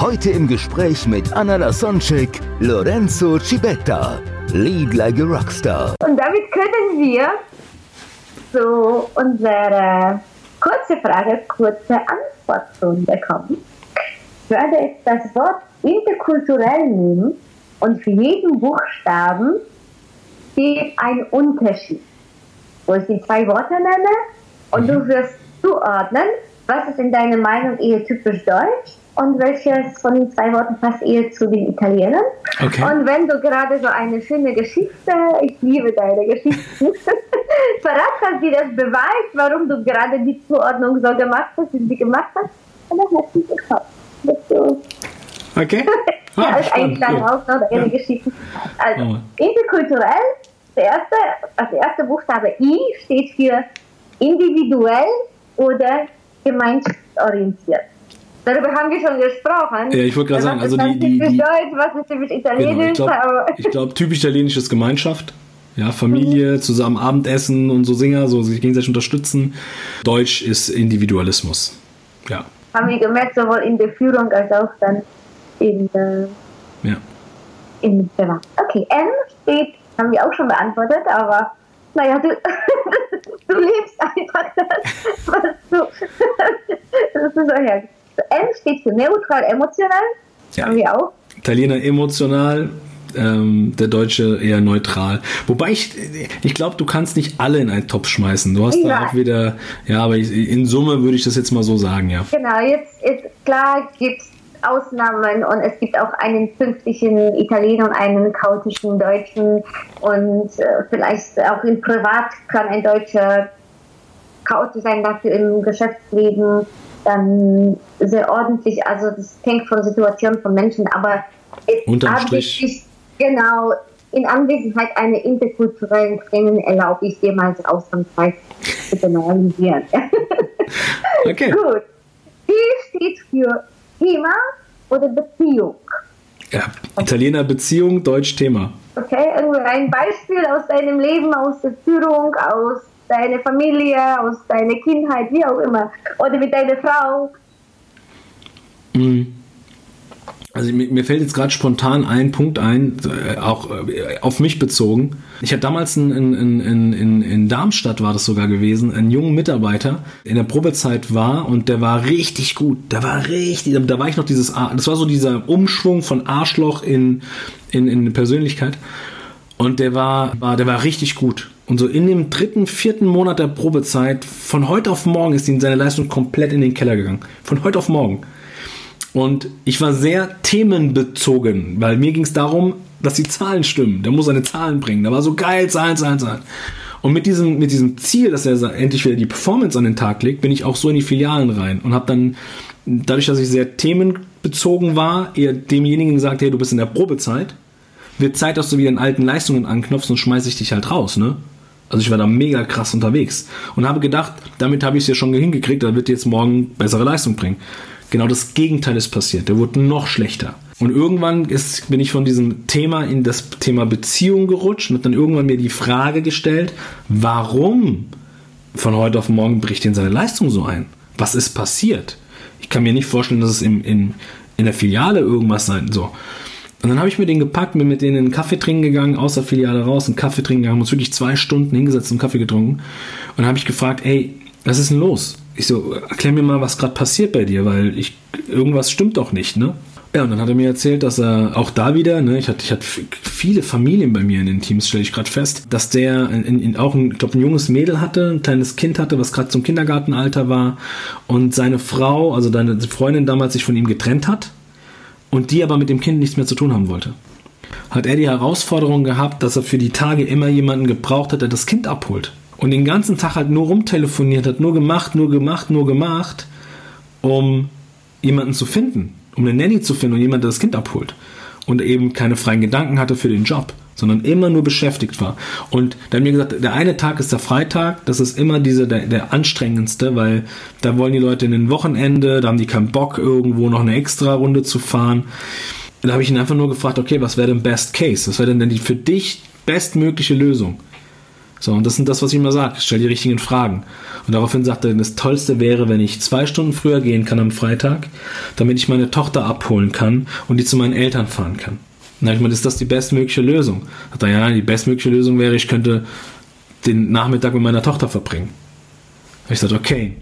Heute im Gespräch mit Anna Lasonczek, Lorenzo Cibetta. Lead like a Rockstar. Und damit können wir zu unserer kurze Frage, kurze Antwortrunde kommen. Ich werde jetzt das Wort interkulturell nehmen und für jeden Buchstaben steht ein Unterschied. Wo ich die zwei Worte nenne und du wirst zuordnen, was ist in deiner Meinung eher typisch deutsch und welches von den zwei Worten passt eher zu den Italienern. Okay. Und wenn du gerade so eine schöne Geschichte, ich liebe deine Geschichten, verrat hast, die das beweist, warum du gerade die Zuordnung so gemacht hast, wie sie gemacht hast, dann hast du gekauft. Okay. ja, Ah, als spannend, kleiner cool. Ausdruck deiner Ja. Geschichten. Also, Oh. interkulturell, der erste, also der erste Buchstabe I steht für individuell oder gemeinschaftsorientiert. Darüber haben wir schon gesprochen. Ja, ich wollte gerade sagen, also die- die- die- Deutsch, was ist typisch Genau, Italienisch? ich glaube, glaub, typisch italienisch ist Gemeinschaft. Ja, Familie, zusammen Abendessen und so Singer, so sich gegenseitig unterstützen. Deutsch ist Individualismus. Ja, haben wir gemerkt, sowohl in der Führung als auch dann in der ja. in Privat. Okay, M steht, haben wir auch schon beantwortet, aber naja, du, du lebst einfach das, was du, das ist so herrlich. M steht für neutral, emotional, Ja. haben wir auch. Italiener emotional, ähm, der Deutsche eher neutral. Wobei ich, ich glaube, du kannst nicht alle in einen Topf schmeißen. Du hast da Ja. auch wieder, ja, aber ich, in Summe würde ich das jetzt mal so sagen, ja. Genau, jetzt ist klar, gibt es Ausnahmen und es gibt auch einen pünktlichen Italiener und einen chaotischen Deutschen und äh, vielleicht auch im Privat kann ein Deutscher chaotisch sein, dafür im Geschäftsleben dann sehr ordentlich. Also das hängt von Situation von Menschen, aber Unterm Strich. ich genau in Anwesenheit einer interkulturellen Training erlaube ich dir mal ausnahmsweise zu generalisieren. Okay. Gut. T steht für Thema oder Beziehung. Ja, Italiener Beziehung, Deutsch Thema. Okay, ein Beispiel aus deinem Leben, aus der Führung, aus deiner Familie, aus deiner Kindheit, wie auch immer. Oder mit deiner Frau. Also mir, fällt jetzt gerade spontan ein Punkt ein, äh, auch äh, auf mich bezogen. Ich hatte damals in, in, in, in, Darmstadt war das sogar gewesen, einen jungen Mitarbeiter, in der Probezeit war und der war richtig gut. Der war richtig, da war ich noch dieses, das war so dieser Umschwung von Arschloch in, in, in Persönlichkeit. Und der war, war, der war richtig gut. Und so in dem dritten, vierten Monat der Probezeit, von heute auf morgen ist ihm seine Leistung komplett in den Keller gegangen. Von heute auf morgen. Und ich war sehr themenbezogen, weil mir ging es darum, dass die Zahlen stimmen. Der muss seine Zahlen bringen. Der war so geil, Zahlen, Zahlen, Zahlen. Und mit diesem, mit diesem Ziel, dass er endlich wieder die Performance an den Tag legt, bin ich auch so in die Filialen rein und habe dann, dadurch, dass ich sehr themenbezogen war, eher demjenigen gesagt, hey, du bist in der Probezeit, wird Zeit, dass du wieder in alten Leistungen anknopfst und schmeiße ich dich halt raus, ne? Also ich war da mega krass unterwegs und habe gedacht, damit habe ich es ja schon hingekriegt, da wird jetzt morgen bessere Leistung bringen. Genau das Gegenteil ist passiert. Der wurde noch schlechter. Und irgendwann ist, bin ich von diesem Thema in das Thema Beziehung gerutscht und habe dann irgendwann mir die Frage gestellt, warum von heute auf morgen bricht denn seine Leistung so ein? Was ist passiert? Ich kann mir nicht vorstellen, dass es im, in, in der Filiale irgendwas sein so. Und dann habe ich mir den gepackt, bin mit denen einen Kaffee trinken gegangen, aus der Filiale raus, einen Kaffee trinken gegangen, haben uns wirklich zwei Stunden hingesetzt und Kaffee getrunken. Und dann habe ich gefragt, ey, was ist denn los? Ich so, erklär mir mal, was gerade passiert bei dir, weil ich, irgendwas stimmt doch nicht, ne? Ja, und dann hat er mir erzählt, dass er auch da wieder, ne, ich hatte, ich hatte viele Familien bei mir in den Teams, stelle ich gerade fest, dass der in, in, auch ein, ich glaube, ein junges Mädel hatte, ein kleines Kind hatte, was gerade zum Kindergartenalter war und seine Frau, also deine Freundin damals sich von ihm getrennt hat und die aber mit dem Kind nichts mehr zu tun haben wollte. Hat er die Herausforderung gehabt, dass er für die Tage immer jemanden gebraucht hat, der das Kind abholt. Und den ganzen Tag halt nur rumtelefoniert hat, nur gemacht, nur gemacht, nur gemacht, um jemanden zu finden, um eine Nanny zu finden und jemand, der das Kind abholt. Und eben keine freien Gedanken hatte für den Job, sondern immer nur beschäftigt war. Und dann mir gesagt, der eine Tag ist der Freitag, das ist immer diese, der, der anstrengendste, weil da wollen die Leute in den Wochenende, da haben die keinen Bock, irgendwo noch eine extra Runde zu fahren. Da habe ich ihn einfach nur gefragt, okay, was wäre denn Best Case? Was wäre denn, denn die für dich bestmögliche Lösung? So, und das sind das, was ich immer sage. Stell die richtigen Fragen. Und daraufhin sagte er, das Tollste wäre, wenn ich zwei Stunden früher gehen kann am Freitag, damit ich meine Tochter abholen kann und die zu meinen Eltern fahren kann. Und dann habe ich mal, ist das die bestmögliche Lösung? Sagt er, ja, die bestmögliche Lösung wäre, ich könnte den Nachmittag mit meiner Tochter verbringen. Habe ich gesagt, okay.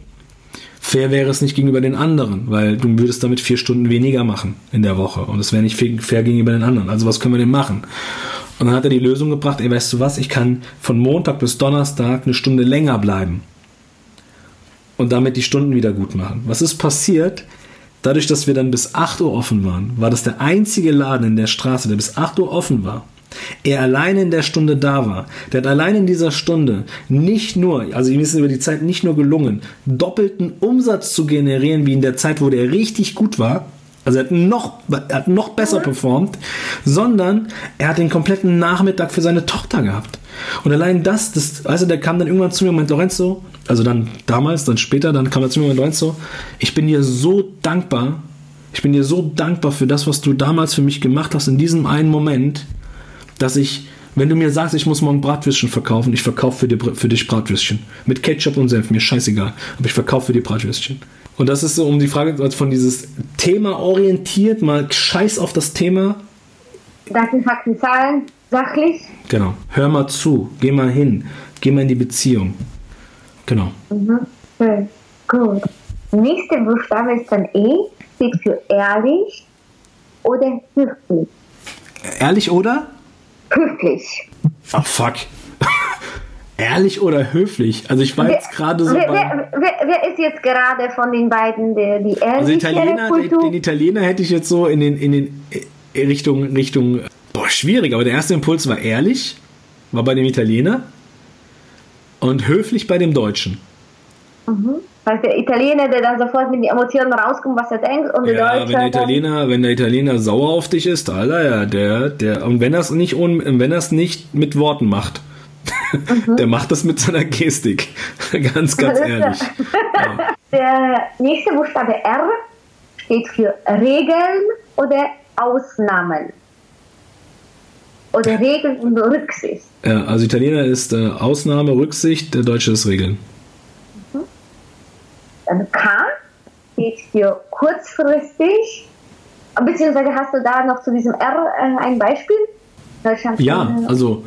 Fair wäre es nicht gegenüber den anderen, weil du würdest damit vier Stunden weniger machen in der Woche und es wäre nicht fair gegenüber den anderen. Also was können wir denn machen? Und dann hat er die Lösung gebracht, ey, weißt du was, ich kann von Montag bis Donnerstag eine Stunde länger bleiben und damit die Stunden wieder gut machen. Was ist passiert? Dadurch, dass wir dann bis 8 Uhr offen waren, war das der einzige Laden in der Straße, der bis 8 Uhr offen war. Er alleine in der Stunde da war. Der hat allein in dieser Stunde nicht nur, also ihm ist es über die Zeit nicht nur gelungen, doppelten Umsatz zu generieren, wie in der Zeit, wo der richtig gut war, also er hat noch, er hat noch besser performt, sondern er hat den kompletten Nachmittag für seine Tochter gehabt. Und allein das, das, also der kam dann irgendwann zu mir und meinte, Lorenzo, also dann damals, dann später, dann kam er zu mir und meinte, Lorenzo, ich bin dir so dankbar, ich bin dir so dankbar für das, was du damals für mich gemacht hast in diesem einen Moment, dass ich, wenn du mir sagst, ich muss morgen Bratwürstchen verkaufen, ich verkaufe für, für dich Bratwürstchen. Mit Ketchup und Senf, mir scheißegal. Aber ich verkaufe für dir Bratwürstchen. Und das ist so um die Frage von dieses Thema orientiert, mal scheiß auf das Thema. Daten, Fakten, Zahlen, sachlich. Genau. Hör mal zu, geh mal hin, geh mal in die Beziehung. Genau. Mhm. Schön. Gut. Nächste Buchstabe ist dann E, steht für ehrlich oder höflich. Ehrlich oder? Höflich. Ah, fuck. Ehrlich oder höflich? Also ich war jetzt gerade so wer, wer, wer, wer ist jetzt gerade von den beiden der, die ehrliche Also Italiener, Kultur? den Italiener hätte ich jetzt so in den, in den äh, Richtung, Richtung, boah, schwierig, aber der erste Impuls war ehrlich, war bei dem Italiener und höflich bei dem Deutschen. Weil der Italiener, der dann sofort mit den Emotionen rauskommt, was er denkt, und der Ja, Deutsche wenn der Italiener, wenn der Italiener sauer auf dich ist, Alter, ja, der, der, und wenn das nicht, ohne- wenn das nicht mit Worten macht, Mhm. der macht das mit seiner Gestik. ganz, ganz ehrlich. Der nächste Buchstabe R steht für Regeln oder Ausnahmen. Oder Regeln und Rücksicht. Ja, also Italiener ist äh, Ausnahme, Rücksicht, der Deutsche ist Regeln. Dann K steht für kurzfristig. Beziehungsweise hast du da noch zu diesem R äh, ein Beispiel? Deutschland Ja, also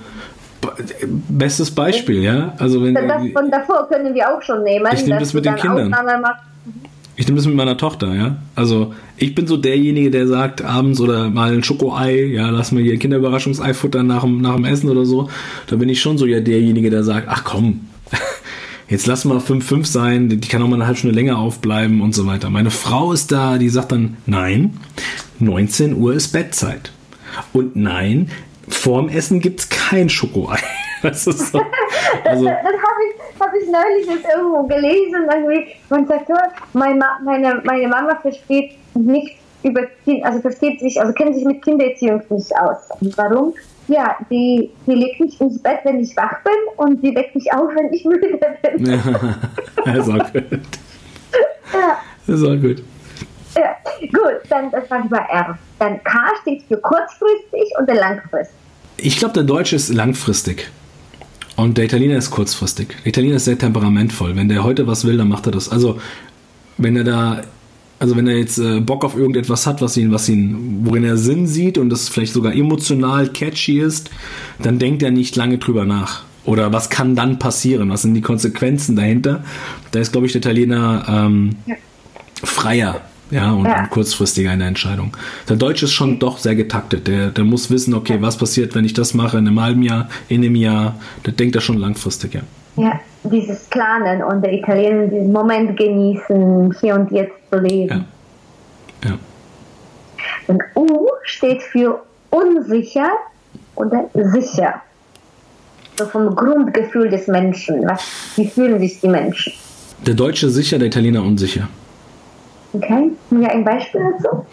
bestes Beispiel, ja. Also wenn das von davor können wir auch schon nehmen. Ich nehm dass das mit den Kindern. Ausnahmen machst. Ich nehme das mit meiner Tochter, ja. Also ich bin so derjenige, der sagt abends oder mal ein Schokoei, ja, lass mir hier ein Kinderüberraschungsei futtern nach dem, nach dem Essen oder so. Da bin ich schon so ja derjenige, der sagt, ach komm, jetzt lass mal 5-5 sein, die kann auch mal eine halbe Stunde länger aufbleiben und so weiter. Meine Frau ist da, die sagt dann, nein, 19 Uhr ist Bettzeit. Und nein, vorm Essen gibt's kein Schokoei. Das ist so. Also, Das habe ich, hab ich neulich jetzt irgendwo gelesen. Irgendwie. Man sagt, oh, meine, meine, meine Mama versteht nicht über Kind, also versteht sich, also kennt sich mit Kindererziehung nicht aus. Und warum? Ja, die, die legt mich ins Bett, wenn ich wach bin und die weckt mich auf, wenn ich müde bin. ja, ist auch gut. Ja. Ist auch gut. Ja. Gut, dann das war bei R. Dann K steht für kurzfristig und der langfristig. Ich glaube, der Deutsche ist langfristig. Und der Italiener ist kurzfristig. Der Italiener ist sehr temperamentvoll. Wenn der heute was will, dann macht er das. Also, wenn er da, also wenn er jetzt äh, Bock auf irgendetwas hat, was ihn, was ihn, worin er Sinn sieht und das vielleicht sogar emotional catchy ist, dann denkt er nicht lange drüber nach. Oder was kann dann passieren? Was sind die Konsequenzen dahinter? Da ist, glaube ich, der Italiener ähm, freier. Ja, und, Ja. in der Entscheidung. Der Deutsche ist schon doch sehr getaktet. Der, der muss wissen, okay, was passiert, wenn ich das mache in einem halben Jahr, in einem Jahr. Der denkt da schon langfristig, ja. Ja, dieses Planen und der Italiener diesen Moment genießen, hier und jetzt zu leben. Ja. Ja. Und U steht für unsicher oder sicher. So vom Grundgefühl des Menschen. Was, wie fühlen sich die Menschen? Der Deutsche sicher, der Italiener unsicher. Okay. Ja, ein Beispiel dazu?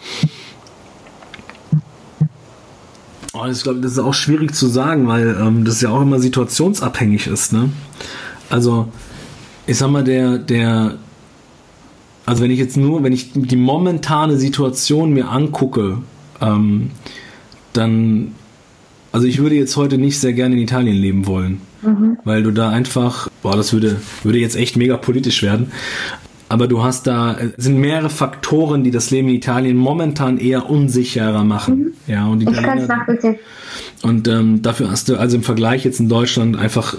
Oh, ich glaube, das ist auch schwierig zu sagen, weil ähm, das ja auch immer situationsabhängig ist. Ne? Also, ich sag mal, der, der, also wenn ich jetzt nur, wenn ich die momentane Situation mir angucke, ähm, dann, also ich würde jetzt heute nicht sehr gerne in Italien leben wollen, mhm. weil du da einfach, boah, das würde, würde jetzt echt mega politisch werden. Aber du hast da, es sind mehrere Faktoren, die das Leben in Italien momentan eher unsicherer machen. Mhm. Ja, und die ich kann es nachvollziehen. Und ähm, dafür hast du also im Vergleich jetzt in Deutschland einfach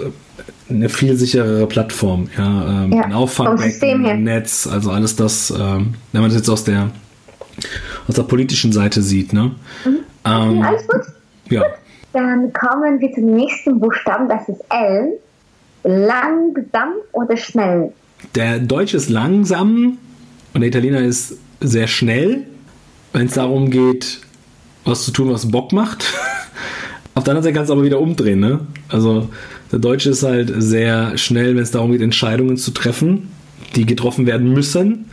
eine viel sicherere Plattform. Ja, ähm, ja ein Auffangbecken, ein Netz, also alles das, ähm, wenn man das jetzt aus der aus der politischen Seite sieht. Ne? Mhm. Ähm, alles gut. Ja. Dann kommen wir zum nächsten Buchstaben, das ist L. Langsam oder schnell? Der Deutsche ist langsam und der Italiener ist sehr schnell, wenn es darum geht, was zu tun, was Bock macht. Auf der anderen Seite kannst du aber wieder umdrehen, ne? Also der Deutsche ist halt sehr schnell, wenn es darum geht, Entscheidungen zu treffen, die getroffen werden müssen.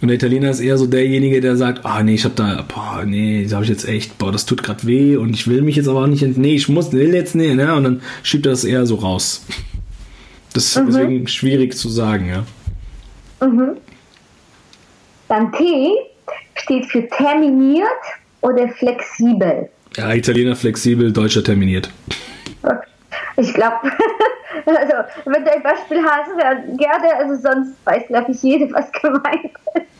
Und der Italiener ist eher so derjenige, der sagt, ah nee, ich hab da, boah, nee, da habe ich jetzt echt, boah, das tut gerade weh und ich will mich jetzt aber auch nicht, nee, ich muss, will jetzt nee, ne? Und dann schiebt er das eher so raus. Das ist mhm. deswegen schwierig zu sagen, ja. Mhm. Dann T steht für terminiert oder flexibel. Ja, Italiener flexibel, Deutscher terminiert. Ich glaube, also wenn du ein Beispiel hast, dann gerne, also sonst weiß, glaube ich, jede, was gemeint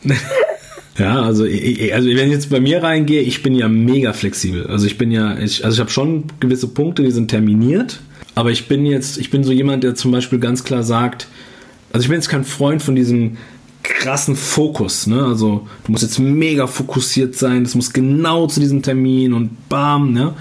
ist. Ja, also, also wenn ich jetzt bei mir reingehe, ich bin ja mega flexibel. Also ich bin ja, ich, also ich habe schon gewisse Punkte, die sind terminiert. Aber ich bin jetzt, ich bin so jemand, der zum Beispiel ganz klar sagt, also ich bin jetzt kein Freund von diesem krassen Fokus, ne? Also du musst jetzt mega fokussiert sein, das muss genau zu diesem Termin und bam, ne?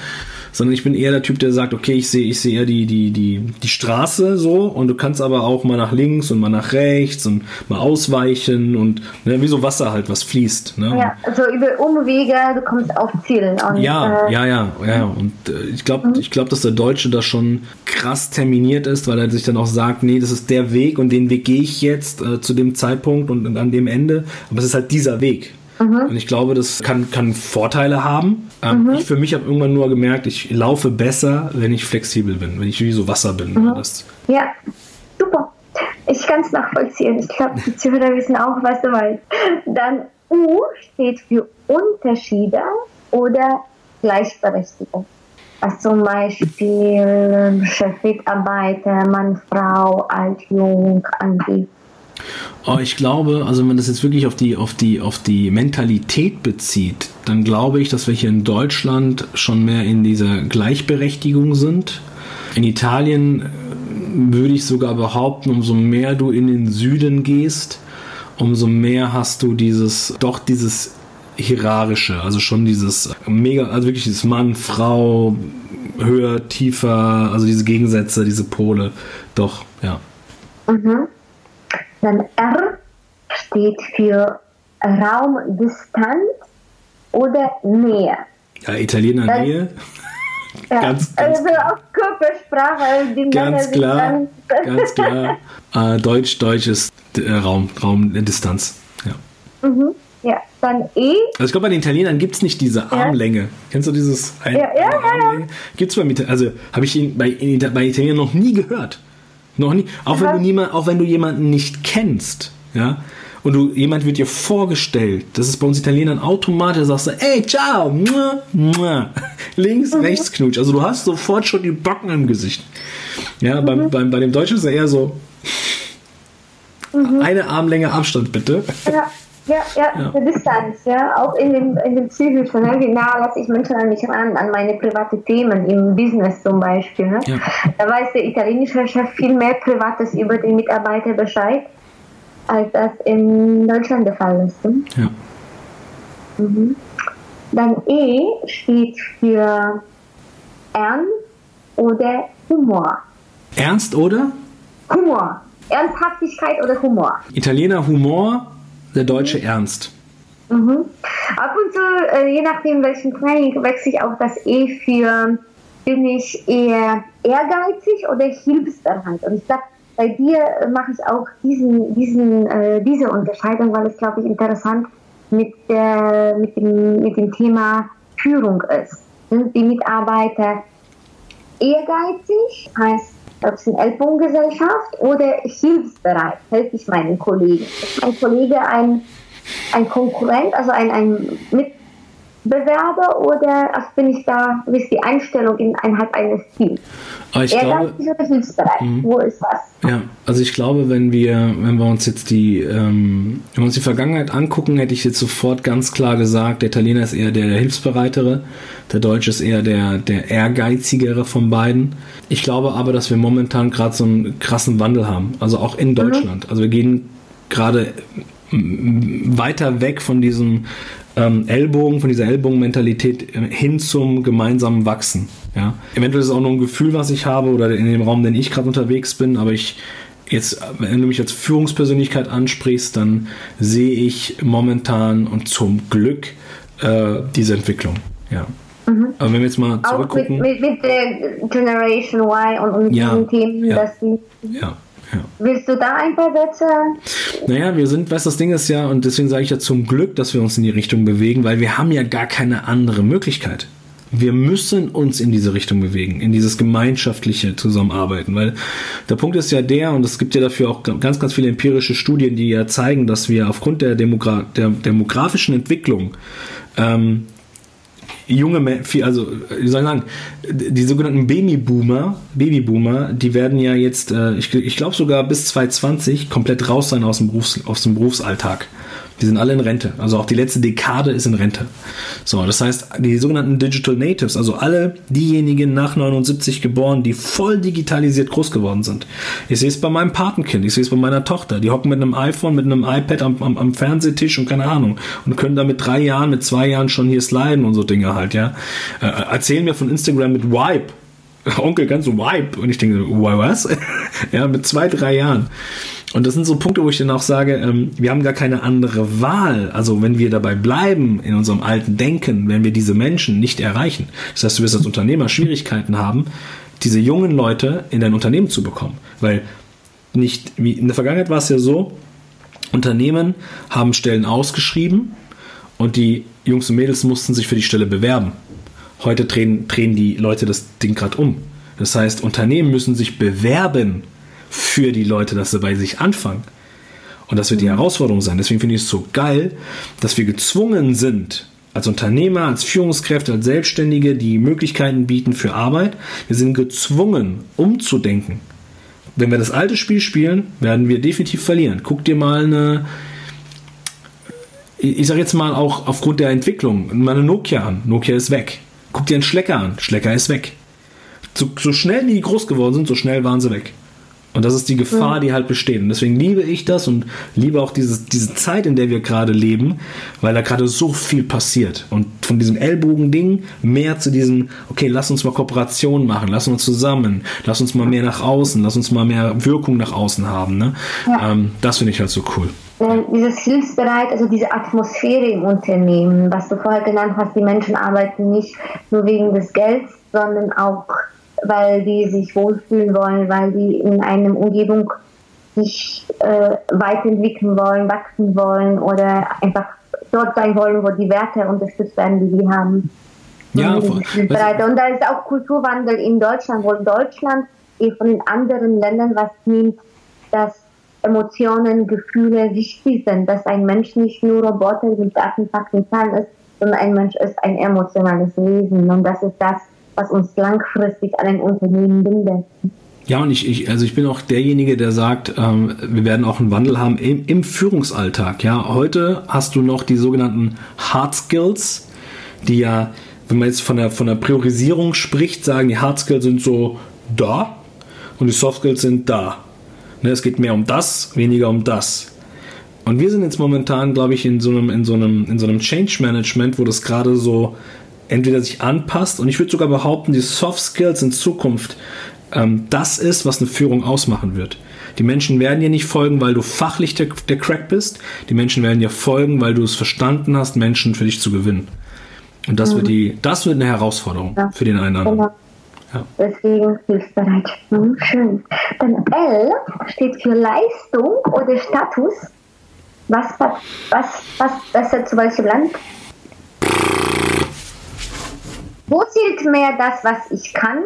Sondern ich bin eher der Typ, der sagt, okay, ich sehe ich sehe eher die, die, die, die Straße so und du kannst aber auch mal nach links und mal nach rechts und mal ausweichen und ne, wie so Wasser halt, was fließt. Ne? Ja, also über Umwege, du kommst auf Ziel. Und, ja, äh, ja, ja, ja, und äh, ich glaube, mhm. ich glaube, dass der Deutsche da schon krass terminiert ist, weil er sich dann auch sagt, nee, das ist der Weg und den Weg gehe ich jetzt äh, zu dem Zeitpunkt und, und an dem Ende, aber es ist halt dieser Weg. Mhm. Und ich glaube, das kann, kann Vorteile haben. Ähm, mhm. Ich für mich habe irgendwann nur gemerkt, ich laufe besser, wenn ich flexibel bin, wenn ich wie so Wasser bin. Mhm. ja, super. Ich kann es nachvollziehen. Ich glaube, die Zuhörer wissen auch, was du meinst. Dann U steht für Unterschiede oder Gleichberechtigung. Also zum Beispiel Chefmitarbeiter, Mann, Frau, alt, jung, angeht. Oh, ich glaube, also wenn man das jetzt wirklich auf die, auf die, auf die Mentalität bezieht, dann glaube ich, dass wir hier in Deutschland schon mehr in dieser Gleichberechtigung sind. In Italien äh, würde ich sogar behaupten, umso mehr du in den Süden gehst, umso mehr hast du dieses, doch dieses hierarchische, also schon dieses mega, also wirklich dieses Mann, Frau, höher, tiefer, also diese Gegensätze, diese Pole, doch, ja. Mhm. Dann R steht für Raumdistanz oder Nähe. Ja, Italiener das, Nähe. Ja, ganz, ganz also auch Körpersprache. Die ganz klar, ganz klar. Äh, Deutsch, Deutsch ist äh, Raum, Raumdistanz. Ja. Mhm. Ja, dann E. Also ich glaube, bei den Italienern gibt es nicht diese Armlänge. Ja. Kennst du dieses ein, ja, ja, Armlänge? Gibt es beim Italiener, also habe ich ihn bei, bei Italienern noch nie gehört. Noch nie. Auch wenn, du niemand, auch wenn du jemanden nicht kennst, ja, und du, jemand wird dir vorgestellt, das ist bei uns Italienern automatisch, sagst du, ey, ciao, mua, mua. links, mhm. rechts knutsch. Also du hast sofort schon die Backen im Gesicht. Ja, mhm. beim, beim, bei dem Deutschen ist er eher so, mhm. eine Armlänge Abstand bitte. Ja. Ja, ja, ja. Distanz, ja, auch in dem, in dem Psychischen, ne? wie nah lasse ich Menschen an mich ran, an meine private Themen, im Business zum Beispiel. Ne? Ja. Da weiß der italienische Chef viel mehr Privates über den Mitarbeiter Bescheid, als das in Deutschland der Fall ist. Ne? Ja. Mhm. Dann E steht für Ernst oder Humor. Ernst oder? Humor. Ernsthaftigkeit oder Humor. Italiener Humor, der Deutsche. Ernst. Mhm. Ab und zu, äh, je nachdem welchen Training, wechsle ich auch das E für, bin ich eher ehrgeizig oder hilfsbereit. Und ich glaube, bei dir äh, mache ich auch diesen, diesen, äh, diese Unterscheidung, weil es, glaube ich, interessant mit, der, mit, dem, mit dem Thema Führung ist. Sind die Mitarbeiter ehrgeizig, heißt ob es eine Ellbogengesellschaft oder hilfsbereit, helfe ich meinen Kollegen. Ist mein Kollege ein, ein Konkurrent, also ein, ein Mitbewerber oder also bin ich da, wie ist die Einstellung innerhalb eines Teams? Aber ich glaube, oder hilfsbereit? Mhm. Wo ist was? Ja, also ich glaube, wenn wir, wenn wir uns jetzt die, ähm, wenn wir uns die Vergangenheit angucken, hätte ich jetzt sofort ganz klar gesagt, der Italiener ist eher der hilfsbereitere, der Deutsche ist eher der, der ehrgeizigere von beiden. Ich glaube aber, dass wir momentan gerade so einen krassen Wandel haben, also auch in Deutschland. Mhm. Also wir gehen gerade weiter weg von diesem ähm, Ellbogen, von dieser Ellbogenmentalität äh, hin zum gemeinsamen Wachsen. Ja? Eventuell ist es auch nur ein Gefühl, was ich habe oder in dem Raum, den ich gerade unterwegs bin, aber ich jetzt, wenn du mich als Führungspersönlichkeit ansprichst, dann sehe ich momentan und zum Glück äh, diese Entwicklung. Ja. Mhm. Aber wenn wir jetzt mal zurückgucken. Auch mit, mit, mit der Generation Y und mit ja, Themen, ja, dass die. Ja. Ja. Willst du da ein paar Sätze? Naja, wir sind, weißt das Ding ist ja, und deswegen sage ich ja zum Glück, dass wir uns in die Richtung bewegen, weil wir haben ja gar keine andere Möglichkeit. Wir müssen uns in diese Richtung bewegen, in dieses gemeinschaftliche Zusammenarbeiten, weil der Punkt ist ja der, und es gibt ja dafür auch ganz, ganz viele empirische Studien, die ja zeigen, dass wir aufgrund der, Demogra der demografischen Entwicklung ähm, junge, also wie soll ich sagen, die sogenannten Babyboomer, Babyboomer, die werden ja jetzt, äh, ich, ich glaube sogar bis 2020 komplett raus sein aus dem, Berufs-, aus dem Berufsalltag. Die sind alle in Rente. Also auch die letzte Dekade ist in Rente. So, das heißt, die sogenannten Digital Natives, also alle diejenigen nach 79 geboren, die voll digitalisiert groß geworden sind. Ich sehe es bei meinem Patenkind, ich sehe es bei meiner Tochter. Die hocken mit einem iPhone, mit einem iPad am, am, am Fernsehtisch und keine Ahnung. Und können da mit drei Jahren, mit zwei Jahren schon hier sliden und so Dinge halt, ja. Äh, erzählen mir von Instagram mit Wipe. Onkel ganz so Wipe. Und ich denke, was? ja, mit zwei, drei Jahren. Und das sind so Punkte, wo ich dann auch sage, ähm, wir haben gar keine andere Wahl. Also wenn wir dabei bleiben in unserem alten Denken, wenn wir diese Menschen nicht erreichen. Das heißt, du wirst als Unternehmer Schwierigkeiten haben, diese jungen Leute in dein Unternehmen zu bekommen. Weil nicht, wie in der Vergangenheit war es ja so, Unternehmen haben Stellen ausgeschrieben und die Jungs und Mädels mussten sich für die Stelle bewerben. Heute drehen, drehen die Leute das Ding gerade um. Das heißt, Unternehmen müssen sich bewerben für die Leute, dass sie bei sich anfangen. Und das wird die Herausforderung sein. Deswegen finde ich es so geil, dass wir gezwungen sind, als Unternehmer, als Führungskräfte, als Selbstständige, die Möglichkeiten bieten für Arbeit. Wir sind gezwungen, umzudenken. Wenn wir das alte Spiel spielen, werden wir definitiv verlieren. Guck dir mal eine, ich sage jetzt mal auch aufgrund der Entwicklung, mal eine Nokia an. Nokia ist weg. Guck dir einen Schlecker an. Schlecker ist weg. So, so schnell wie die groß geworden sind, so schnell waren sie weg. Und das ist die Gefahr, die halt besteht. Und deswegen liebe ich das und liebe auch dieses, diese Zeit, in der wir gerade leben, weil da gerade so viel passiert. Und von diesem Ellbogen-Ding mehr zu diesem, okay, lass uns mal Kooperation machen, lass uns zusammen, lass uns mal mehr nach außen, lass uns mal mehr Wirkung nach außen haben. Ne? Ja. Ähm, das finde ich halt so cool. Dieses Hilfsbereit, also diese Atmosphäre im Unternehmen, was du vorher genannt hast, die Menschen arbeiten nicht nur wegen des Gelds, sondern auch weil die sich wohlfühlen wollen, weil die in einer Umgebung sich äh, weiterentwickeln wollen, wachsen wollen oder einfach dort sein wollen, wo die Werte unterstützt werden, die wir haben. Ja, und, und da ist auch Kulturwandel in Deutschland, wo Deutschland eh von den anderen Ländern was nimmt, dass Emotionen, Gefühle wichtig sind, dass ein Mensch nicht nur Roboter mit Daten, Fakten, Zahlen ist, sondern ein Mensch ist ein emotionales Wesen. Und das ist das, was uns langfristig an ein Unternehmen bindet. Ja, und ich, ich, also ich bin auch derjenige, der sagt, ähm, wir werden auch einen Wandel haben im, im Führungsalltag. Ja, heute hast du noch die sogenannten Hard Skills, die ja, wenn man jetzt von der, von der Priorisierung spricht, sagen, die Hard Skills sind so da und die Soft Skills sind da. Ne, es geht mehr um das, weniger um das. Und wir sind jetzt momentan, glaube ich, in so einem, in so einem, in so einem Change Management, wo das gerade so entweder sich anpasst und ich würde sogar behaupten, die Soft Skills in Zukunft ähm, das ist, was eine Führung ausmachen wird. Die Menschen werden dir nicht folgen, weil du fachlich der, der Crack bist. Die Menschen werden dir folgen, weil du es verstanden hast, Menschen für dich zu gewinnen. Und das mhm. wird die, das wird eine Herausforderung ja. für den einen anderen. Genau. Ja. Deswegen hilfsbereit. Hm, schön. Dann L steht für Leistung oder Status. Was, was, was besser zu welchem Land? Wo zählt mehr das, was ich kann?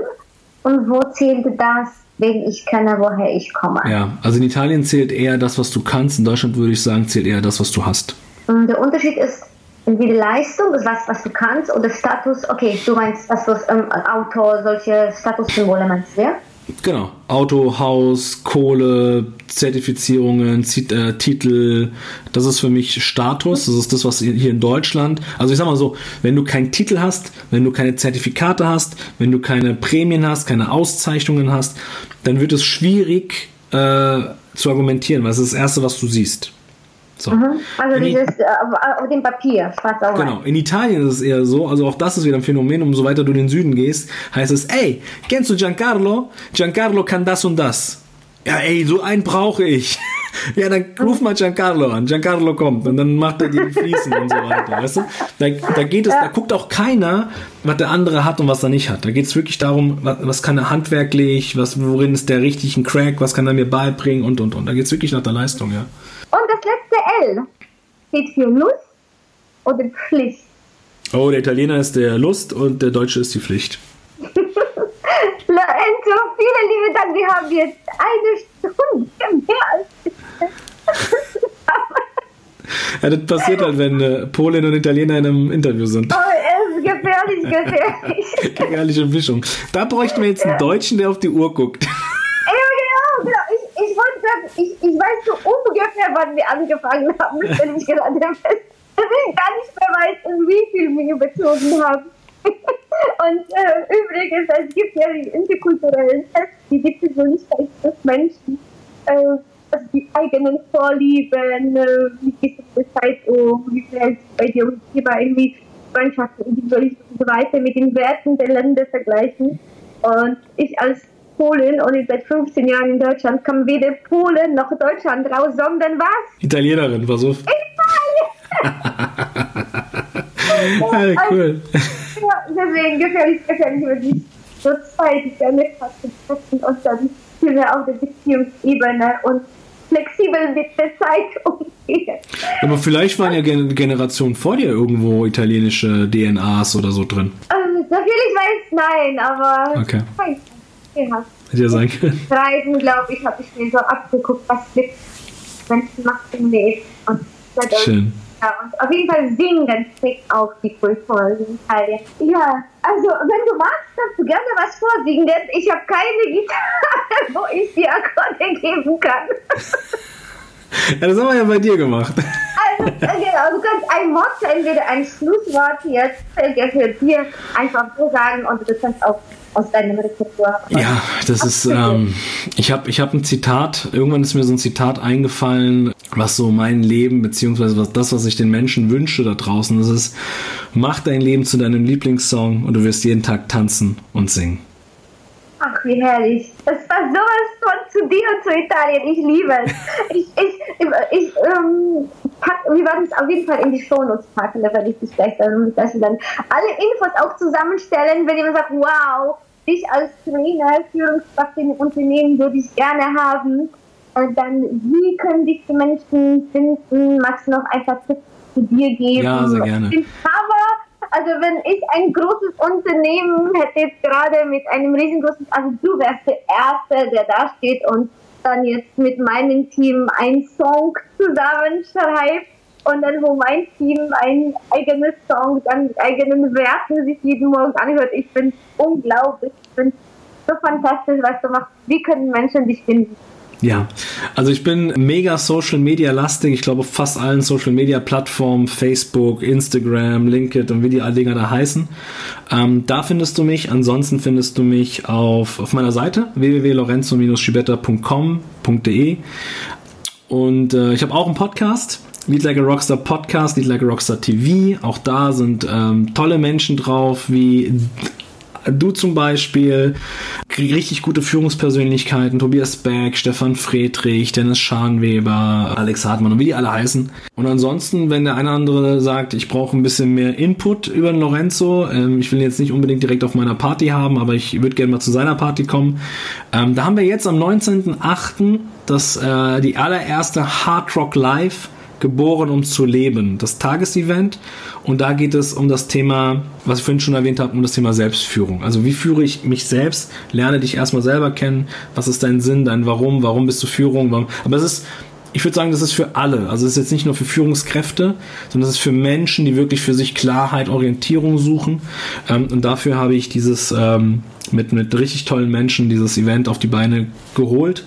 Und wo zählt das, wenn ich kenne, woher ich komme? Ja, also in Italien zählt eher das, was du kannst. In Deutschland würde ich sagen, zählt eher das, was du hast. Und der Unterschied ist, entweder Leistung, was, was du kannst, oder Status, okay, du meinst, was das ähm, Auto, solche Statussymbole meinst du, ja? Genau. Auto, Haus, Kohle, Zertifizierungen, Zit äh, Titel. Das ist für mich Status. Das ist das, was hier in Deutschland. Also ich sag mal so, wenn du keinen Titel hast, wenn du keine Zertifikate hast, wenn du keine Prämien hast, keine Auszeichnungen hast, dann wird es schwierig äh, zu argumentieren, weil es ist das Erste, was du siehst. So. Mhm. Also In I- dieses äh, auf, auf dem Papier, schwarz auf. Genau, in Italien ist es eher so, also auch das ist wieder ein Phänomen, umso weiter du in den Süden gehst, heißt es, ey, kennst du Giancarlo? Giancarlo kann das und das. Ja, ey, so einen brauche ich. ja, dann ruf mal Giancarlo an. Giancarlo kommt und dann macht er die Fliesen und so weiter, weißt du? Da, da geht es, da guckt auch keiner, was der andere hat und was er nicht hat. Da geht es wirklich darum, was, was kann er handwerklich, was, worin ist der richtig ein Crack, was kann er mir beibringen und, und, und. Da geht es wirklich nach der Leistung, ja. Und das letzte L steht für Lust oder Pflicht. Oh, der Italiener ist der Lust und der Deutsche ist die Pflicht. Lorenzo, vielen lieben Dank. Wir haben jetzt eine Stunde mehr als Ja, das passiert halt, wenn äh, Polen und Italiener in einem Interview sind. Oh, es ist gefährlich, gefährlich. Gefährliche Mischung. Da bräuchten wir jetzt einen Deutschen, der auf die Uhr guckt. Ich, ich weiß so ungefähr, wann wir angefangen haben, wenn ich gerade fest, gar nicht mehr weiß, in wie viel wir überzogen haben. Und äh, übrigens, es gibt ja die interkulturellen Tests, die so nicht des Menschen. Äh, also die eigenen Vorlieben, äh, wie gehst du mit der Zeit um, wie fällt bei dir das Thema irgendwie Freundschaften, und so weiter mit den Werten der Länder vergleichen. Und ich als Polin und ich seit 15 Jahren in Deutschland kam weder Polen noch Deutschland raus, sondern was? Italienerin, versuch. ja, cool. Ja, deswegen gefährlich, gefährlich über die so Zeit, die wir mit treffen und dann sind wir auf der Beziehungsebene und flexibel mit der Zeit umgehen. Aber vielleicht waren ja Gen Generationen vor dir irgendwo italienische DNAs oder so drin. Ähm, soviel ich weiß, nein, aber Okay. weiß Ja. Hätte ja sein können. Reisen, glaube ich, habe ich mir so abgeguckt, was mit Menschen macht im Leben. Und dadurch- Schön. Ja, und auf jeden Fall singen trägt auch die Kultur in Italien. Ja, also wenn du magst, kannst du gerne was vorsingen, denn ich habe keine Gitarre, wo ich die Akkorde geben kann. Ja, das haben wir ja bei dir gemacht. Also, äh, genau, du kannst ein Wort, entweder ein Schlusswort jetzt äh, für dir einfach so sagen und du kannst auch aus deinem Repertoire. Ja, das ist, ähm, ich habe ich hab ein Zitat, irgendwann ist mir so ein Zitat eingefallen, was so mein Leben, beziehungsweise was, das, was ich den Menschen wünsche da draußen, das ist, mach dein Leben zu deinem Lieblingssong und du wirst jeden Tag tanzen und singen. Ach, wie herrlich. Das war sowas von zu dir und zu Italien. Ich liebe es. Ich, ich, ich, ähm, pack, wir werden es auf jeden Fall in die Shownotes packen, da werde ich dich gleich dann, dass wir dann alle Infos auch zusammenstellen, wenn jemand sagt, wow, dich als Trainer, Führungskraft in dem Unternehmen würde ich gerne haben. Und dann, wie können dich die Menschen finden? Magst du noch ein paar Tipps zu dir geben? Ja, sehr gerne. Cover, also wenn ich ein großes Unternehmen hätte jetzt gerade mit einem riesengroßen, also du wärst der Erste, der da steht und dann jetzt mit meinem Team einen Song zusammenschreibt und dann wo mein Team ein eigenes Song dann eigenen Werten sich jeden Morgen anhört. Ich bin unglaublich, ich bin so fantastisch, was du machst. Wie können Menschen dich finden? Ja, also ich bin mega Social Media lastig. Ich glaube auf fast allen Social Media Plattformen, Facebook, Instagram, LinkedIn und wie die alle Dinger da heißen. Ähm, da findest du mich. Ansonsten findest du mich auf, auf meiner Seite www.lorenzo-schibetta.com.de und äh, ich habe auch einen Podcast. Lead Like a Rockstar Podcast, Lead Like a Rockstar TV. Auch da sind ähm, tolle Menschen drauf, wie Du zum Beispiel, richtig gute Führungspersönlichkeiten, Tobias Beck, Stefan Friedrich, Dennis Scharnweber, Alex Hartmann und wie die alle heißen. Und ansonsten, wenn der eine oder andere sagt, ich brauche ein bisschen mehr Input über Lorenzo, ähm, ich will ihn jetzt nicht unbedingt direkt auf meiner Party haben, aber ich würde gerne mal zu seiner Party kommen. Ähm, da haben wir jetzt am 19.08. das äh, die allererste Hard Rock Live geboren, um zu leben. Das Tagesevent. Und da geht es um das Thema, was ich vorhin schon erwähnt habe, um das Thema Selbstführung. Also wie führe ich mich selbst? Lerne dich erstmal selber kennen. Was ist dein Sinn, dein Warum? Warum bist du Führung? Warum? Aber es ist, ich würde sagen, das ist für alle. Also es ist jetzt nicht nur für Führungskräfte, sondern es ist für Menschen, die wirklich für sich Klarheit, Orientierung suchen. Ähm, und dafür habe ich dieses ähm, mit, mit richtig tollen Menschen dieses Event auf die Beine geholt.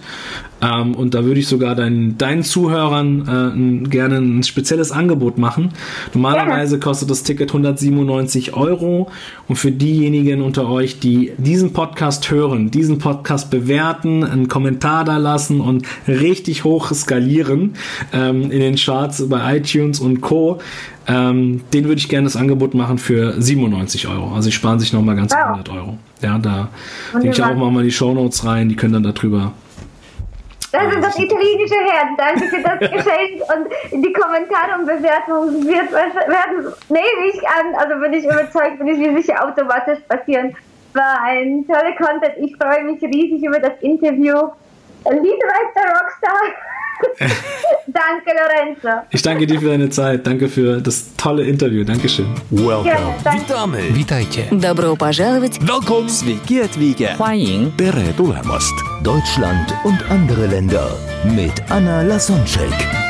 Ähm, und da würde ich sogar deinen, deinen Zuhörern äh, gerne ein spezielles Angebot machen. Normalerweise kostet das Ticket 197 Euro. Und für diejenigen unter euch, die diesen Podcast hören, diesen Podcast bewerten, einen Kommentar da lassen und richtig hoch skalieren ähm, in den Charts bei iTunes und Co., ähm, den würde ich gerne das Angebot machen für 97 Euro. Also sie sparen sich nochmal ganz wow. 100 Euro. Ja, da denke ich auch mal die Show Notes rein, die können dann darüber das ist das italienische Herz. Danke für das Geschenk und die Kommentare und Bewertungen wird, werden, nehme ich an, also bin ich überzeugt, bin ich mir sicher automatisch passieren. War ein toller Content. Ich freue mich riesig über das Interview. Weiter, Rockstar danke, Lorenzo. Ich danke dir für deine Zeit. Danke für das tolle Interview. Dankeschön. Welcome. Witamy. Witajcie. Добро пожаловать. Welcome. Sveiki atvykę. 欢迎 Tere tulemast. Deutschland und andere Länder mit Anna Lasonczek.